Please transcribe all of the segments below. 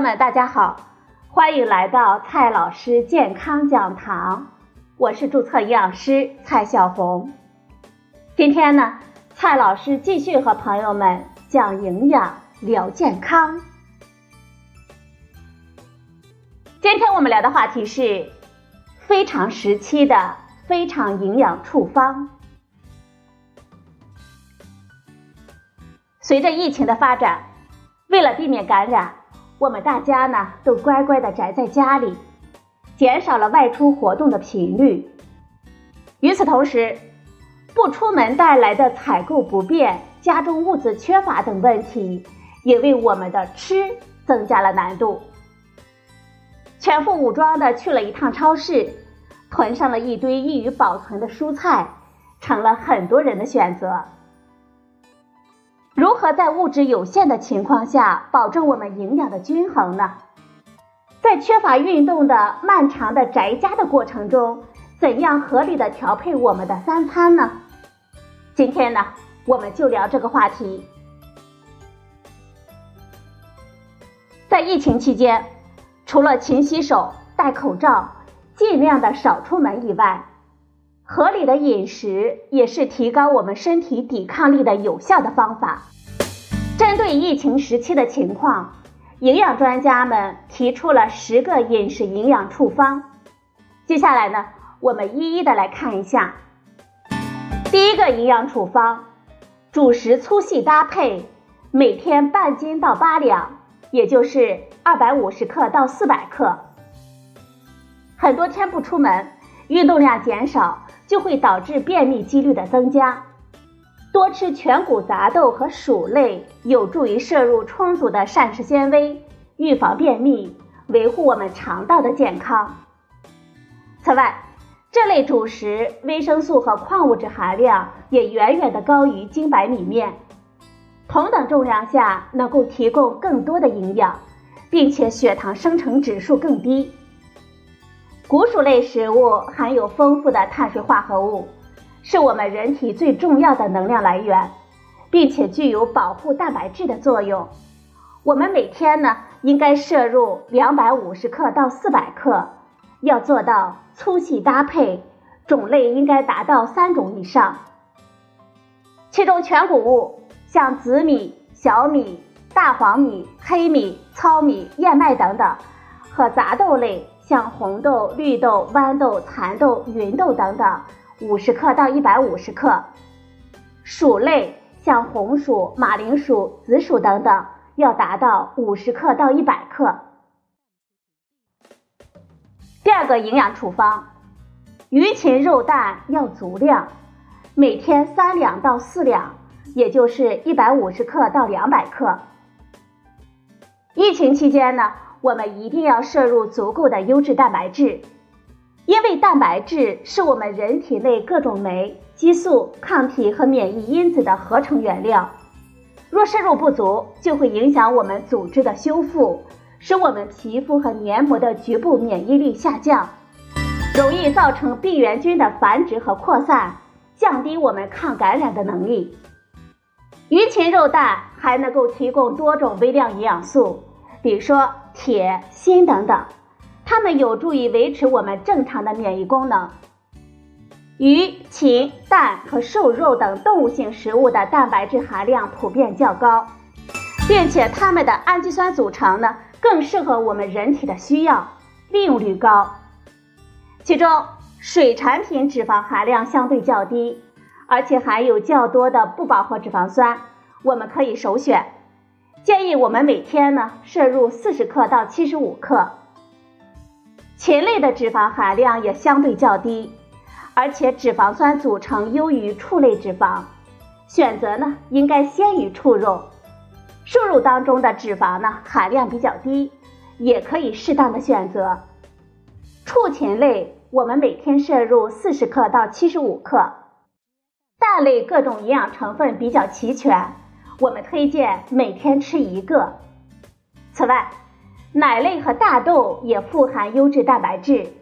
友们，大家好，欢迎来到蔡老师健康讲堂，我是注册营养师蔡小红。今天呢，蔡老师继续和朋友们讲营养聊健康。今天我们聊的话题是非常时期的非常营养处方。随着疫情的发展，为了避免感染，我们大家呢都乖乖的宅在家里，减少了外出活动的频率。与此同时，不出门带来的采购不便、家中物资缺乏等问题，也为我们的吃增加了难度。全副武装的去了一趟超市，囤上了一堆易于保存的蔬菜，成了很多人的选择。如何在物质有限的情况下保证我们营养的均衡呢？在缺乏运动的漫长的宅家的过程中，怎样合理的调配我们的三餐呢？今天呢，我们就聊这个话题。在疫情期间，除了勤洗手、戴口罩、尽量的少出门以外，合理的饮食也是提高我们身体抵抗力的有效的方法。针对疫情时期的情况，营养专家们提出了十个饮食营养处方。接下来呢，我们一一的来看一下。第一个营养处方：主食粗细搭配，每天半斤到八两，也就是二百五十克到四百克。很多天不出门，运动量减少。就会导致便秘几率的增加。多吃全谷杂豆和薯类，有助于摄入充足的膳食纤维，预防便秘，维护我们肠道的健康。此外，这类主食维生素和矿物质含量也远远的高于精白米面，同等重量下能够提供更多的营养，并且血糖生成指数更低。谷薯类食物含有丰富的碳水化合物，是我们人体最重要的能量来源，并且具有保护蛋白质的作用。我们每天呢应该摄入两百五十克到四百克，要做到粗细搭配，种类应该达到三种以上。其中全谷物像紫米、小米、大黄米、黑米、糙米、燕麦等等，和杂豆类。像红豆、绿豆、豌豆、蚕豆、芸豆等等，五十克到一百五十克；薯类像红薯、马铃薯、紫薯等等，要达到五十克到一百克。第二个营养处方，鱼禽肉蛋要足量，每天三两到四两，也就是一百五十克到两百克。疫情期间呢？我们一定要摄入足够的优质蛋白质，因为蛋白质是我们人体内各种酶、激素、抗体和免疫因子的合成原料。若摄入不足，就会影响我们组织的修复，使我们皮肤和黏膜的局部免疫力下降，容易造成病原菌的繁殖和扩散，降低我们抗感染的能力。鱼禽肉蛋还能够提供多种微量营养素。比如说铁、锌等等，它们有助于维持我们正常的免疫功能。鱼、禽、蛋和瘦肉等动物性食物的蛋白质含量普遍较高，并且它们的氨基酸组成呢更适合我们人体的需要，利用率高。其中水产品脂肪含量相对较低，而且含有较多的不饱和脂肪酸，我们可以首选。建议我们每天呢摄入四十克到七十五克。禽类的脂肪含量也相对较低，而且脂肪酸组成优于畜类脂肪，选择呢应该先于畜肉。瘦肉当中的脂肪呢含量比较低，也可以适当的选择。畜禽类我们每天摄入四十克到七十五克。蛋类各种营养成分比较齐全。我们推荐每天吃一个。此外，奶类和大豆也富含优质蛋白质，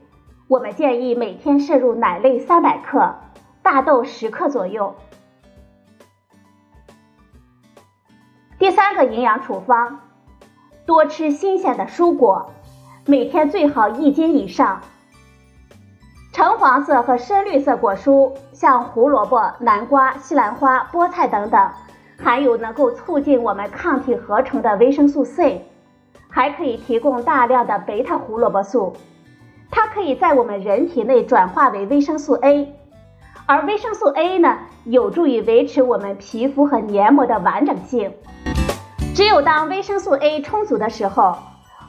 我们建议每天摄入奶类三百克，大豆十克左右。第三个营养处方，多吃新鲜的蔬果，每天最好一斤以上。橙黄色和深绿色果蔬，像胡萝卜、南瓜、西兰花、菠菜等等，含有能够促进我们抗体合成的维生素 C，还可以提供大量的贝塔胡萝卜素，它可以在我们人体内转化为维生素 A，而维生素 A 呢，有助于维持我们皮肤和黏膜的完整性。只有当维生素 A 充足的时候，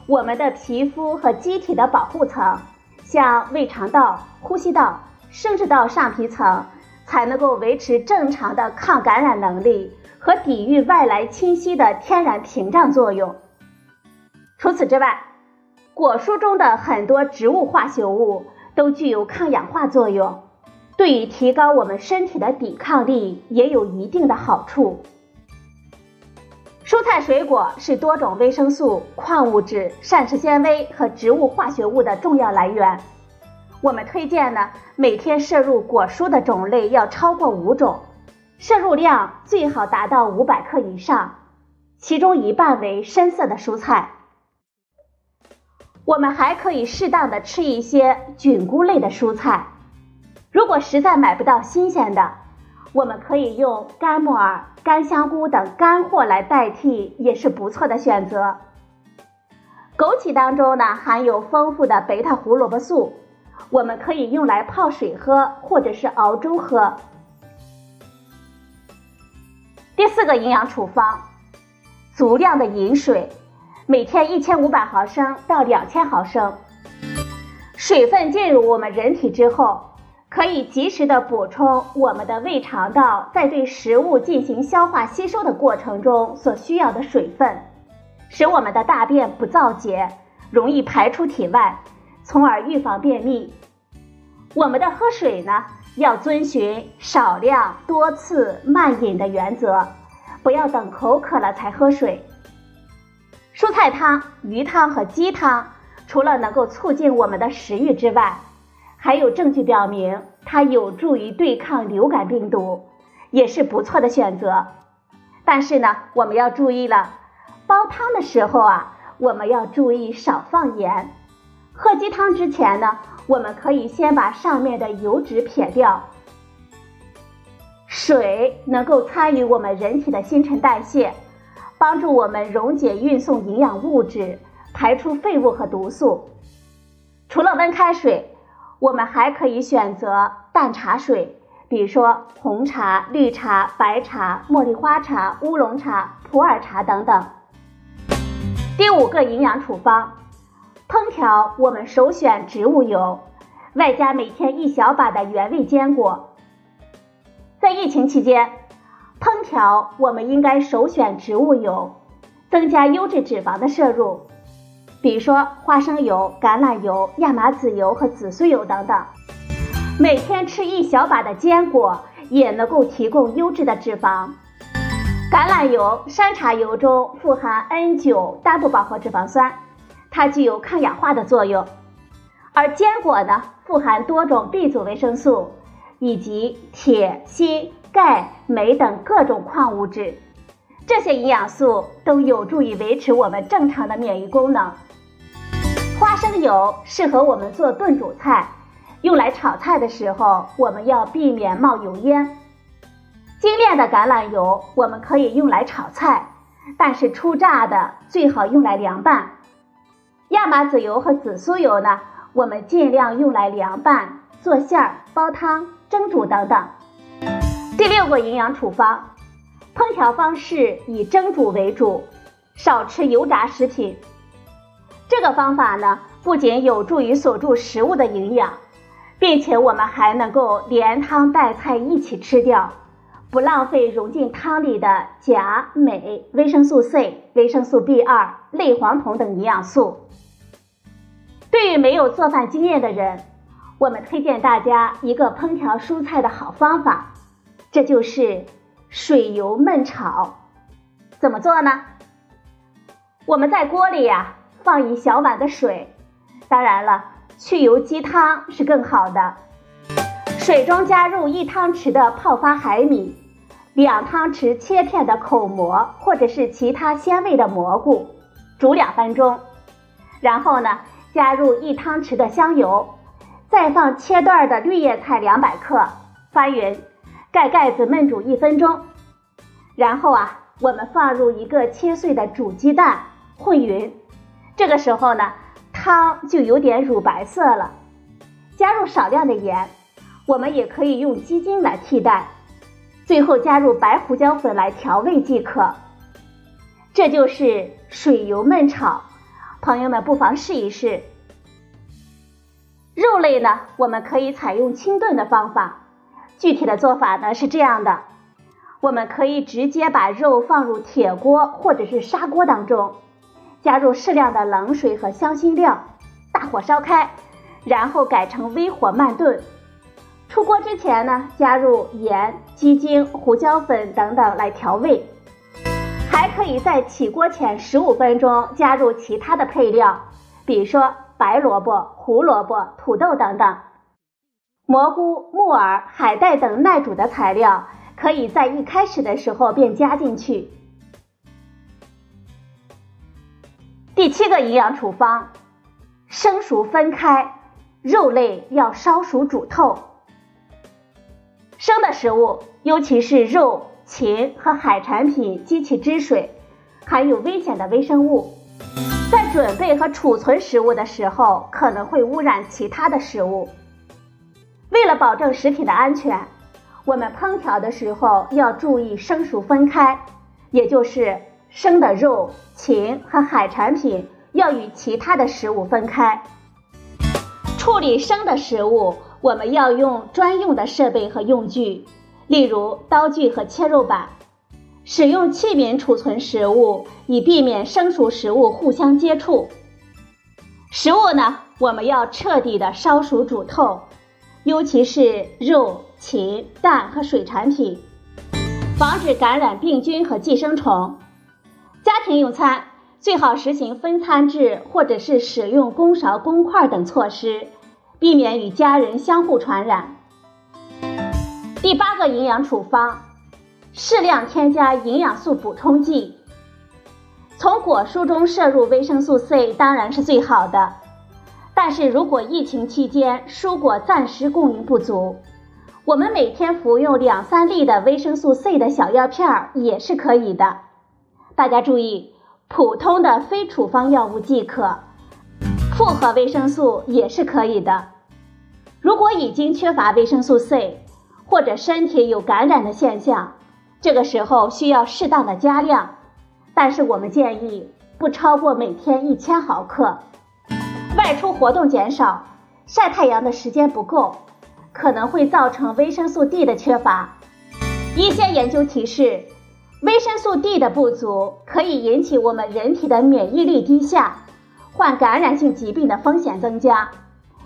我们的皮肤和机体的保护层。像胃肠道、呼吸道、生殖道上皮层，才能够维持正常的抗感染能力和抵御外来侵袭的天然屏障作用。除此之外，果蔬中的很多植物化学物都具有抗氧化作用，对于提高我们身体的抵抗力也有一定的好处。蔬菜水果是多种维生素、矿物质、膳食纤维和植物化学物的重要来源。我们推荐呢，每天摄入果蔬的种类要超过五种，摄入量最好达到五百克以上，其中一半为深色的蔬菜。我们还可以适当的吃一些菌菇类的蔬菜，如果实在买不到新鲜的。我们可以用干木耳、干香菇等干货来代替，也是不错的选择。枸杞当中呢含有丰富的贝塔胡萝卜素，我们可以用来泡水喝，或者是熬粥喝。第四个营养处方，足量的饮水，每天一千五百毫升到两千毫升。水分进入我们人体之后。可以及时的补充我们的胃肠道在对食物进行消化吸收的过程中所需要的水分，使我们的大便不燥结，容易排出体外，从而预防便秘。我们的喝水呢，要遵循少量多次慢饮的原则，不要等口渴了才喝水。蔬菜汤、鱼汤和鸡汤，除了能够促进我们的食欲之外，还有证据表明，它有助于对抗流感病毒，也是不错的选择。但是呢，我们要注意了，煲汤的时候啊，我们要注意少放盐。喝鸡汤之前呢，我们可以先把上面的油脂撇掉。水能够参与我们人体的新陈代谢，帮助我们溶解、运送营养物质，排出废物和毒素。除了温开水。我们还可以选择淡茶水，比如说红茶、绿茶、白茶、茉莉花茶、乌龙茶、普洱茶等等。第五个营养处方，烹调我们首选植物油，外加每天一小把的原味坚果。在疫情期间，烹调我们应该首选植物油，增加优质脂肪的摄入。比如说花生油、橄榄油、亚麻籽油和紫苏油等等，每天吃一小把的坚果也能够提供优质的脂肪。橄榄油、山茶油中富含 N9 单不饱和脂肪酸，它具有抗氧化的作用。而坚果呢，富含多种 B 族维生素以及铁、锌、钙、镁等各种矿物质，这些营养素都有助于维持我们正常的免疫功能。花生油适合我们做炖煮菜，用来炒菜的时候，我们要避免冒油烟。精炼的橄榄油我们可以用来炒菜，但是初榨的最好用来凉拌。亚麻籽油和紫苏油呢，我们尽量用来凉拌、做馅儿、煲汤、蒸煮等等。第六个营养处方，烹调方式以蒸煮为主，少吃油炸食品。这个方法呢，不仅有助于锁住食物的营养，并且我们还能够连汤带菜一起吃掉，不浪费融进汤里的钾、镁、维生素 C、维生素 B2、类黄酮等营养素。对于没有做饭经验的人，我们推荐大家一个烹调蔬菜的好方法，这就是水油焖炒。怎么做呢？我们在锅里呀。放一小碗的水，当然了，去油鸡汤是更好的。水中加入一汤匙的泡发海米，两汤匙切片的口蘑或者是其他鲜味的蘑菇，煮两分钟，然后呢，加入一汤匙的香油，再放切段的绿叶菜两百克，翻匀，盖盖子焖煮一分钟。然后啊，我们放入一个切碎的煮鸡蛋，混匀。这个时候呢，汤就有点乳白色了。加入少量的盐，我们也可以用鸡精来替代。最后加入白胡椒粉来调味即可。这就是水油焖炒，朋友们不妨试一试。肉类呢，我们可以采用清炖的方法。具体的做法呢是这样的：我们可以直接把肉放入铁锅或者是砂锅当中，加入适量的冷水和香辛料，大火烧开，然后改成微火慢炖。出锅之前呢，加入盐、鸡精、胡椒粉等等来调味。还可以在起锅前十五分钟加入其他的配料，比如说白萝卜、胡萝卜、土豆等等。蘑菇、木耳、海带等耐煮的材料，可以在一开始的时候便加进去。第七个营养处方：生熟分开，肉类要烧熟煮透。生的食物，尤其是肉。禽和海产品及其汁水含有危险的微生物，在准备和储存食物的时候，可能会污染其他的食物。为了保证食品的安全，我们烹调的时候要注意生熟分开，也就是生的肉、禽和海产品要与其他的食物分开。处理生的食物，我们要用专用的设备和用具。例如刀具和切肉板，使用器皿储存食物，以避免生熟食物互相接触。食物呢，我们要彻底的烧熟煮透，尤其是肉、禽、蛋和水产品，防止感染病菌和寄生虫。家庭用餐最好实行分餐制，或者是使用公勺、公筷等措施，避免与家人相互传染。第八个营养处方，适量添加营养素补充剂。从果蔬中摄入维生素 C 当然是最好的，但是如果疫情期间蔬果暂时供应不足，我们每天服用两三粒的维生素 C 的小药片儿也是可以的。大家注意，普通的非处方药物即可，复合维生素也是可以的。如果已经缺乏维生素 C，或者身体有感染的现象，这个时候需要适当的加量，但是我们建议不超过每天一千毫克。外出活动减少，晒太阳的时间不够，可能会造成维生素 D 的缺乏。一些研究提示，维生素 D 的不足可以引起我们人体的免疫力低下，患感染性疾病的风险增加，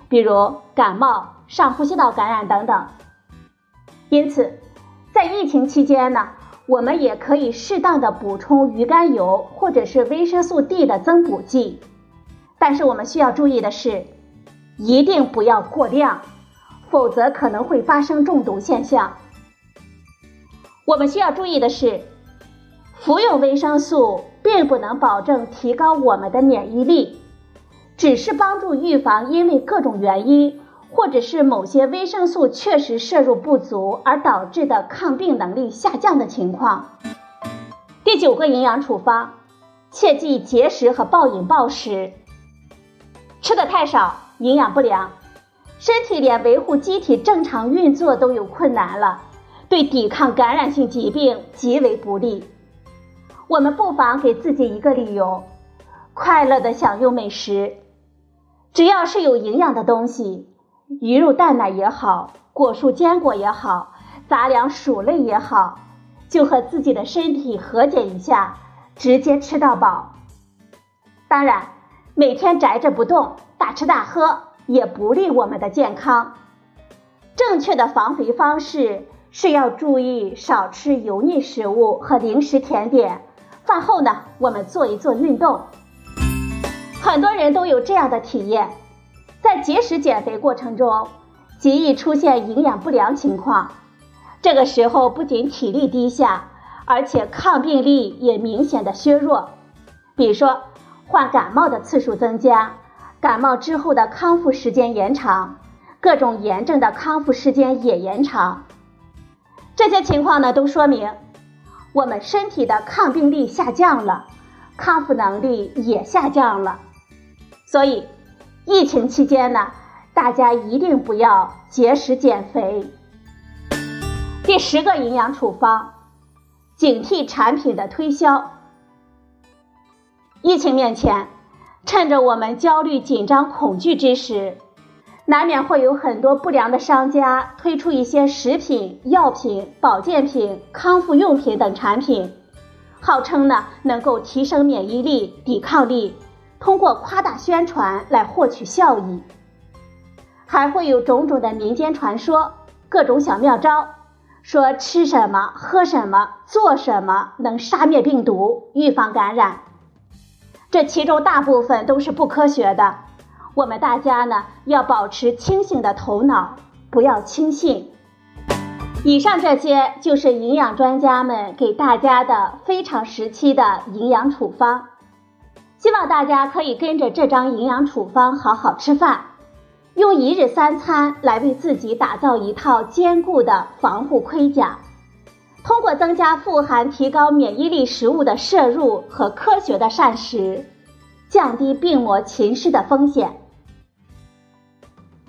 比如感冒、上呼吸道感染等等。因此，在疫情期间呢，我们也可以适当的补充鱼肝油或者是维生素 D 的增补剂，但是我们需要注意的是，一定不要过量，否则可能会发生中毒现象。我们需要注意的是，服用维生素并不能保证提高我们的免疫力，只是帮助预防因为各种原因。或者是某些维生素确实摄入不足而导致的抗病能力下降的情况。第九个营养处方，切忌节食和暴饮暴食。吃的太少，营养不良，身体连维护机体正常运作都有困难了，对抵抗感染性疾病极为不利。我们不妨给自己一个理由，快乐的享用美食，只要是有营养的东西。鱼肉蛋奶也好，果蔬坚果也好，杂粮薯类也好，就和自己的身体和解一下，直接吃到饱。当然，每天宅着不动，大吃大喝也不利我们的健康。正确的防肥方式是要注意少吃油腻食物和零食甜点。饭后呢，我们做一做运动。很多人都有这样的体验。在节食减肥过程中，极易出现营养不良情况。这个时候不仅体力低下，而且抗病力也明显的削弱。比如说，患感冒的次数增加，感冒之后的康复时间延长，各种炎症的康复时间也延长。这些情况呢，都说明我们身体的抗病力下降了，康复能力也下降了。所以，疫情期间呢，大家一定不要节食减肥。第十个营养处方，警惕产品的推销。疫情面前，趁着我们焦虑、紧张、恐惧之时，难免会有很多不良的商家推出一些食品、药品、保健品、康复用品等产品，号称呢能够提升免疫力、抵抗力，通过夸大宣传来获取效益。还会有种种的民间传说，各种小妙招，说吃什么、喝什么、做什么能杀灭病毒、预防感染。这其中大部分都是不科学的。我们大家呢要保持清醒的头脑，不要轻信。以上这些就是营养专家们给大家的非常时期的营养处方，希望大家可以跟着这张营养处方好好吃饭，用一日三餐来为自己打造一套坚固的防护盔甲。通过增加富含提高免疫力食物的摄入和科学的膳食，降低病魔侵蚀的风险。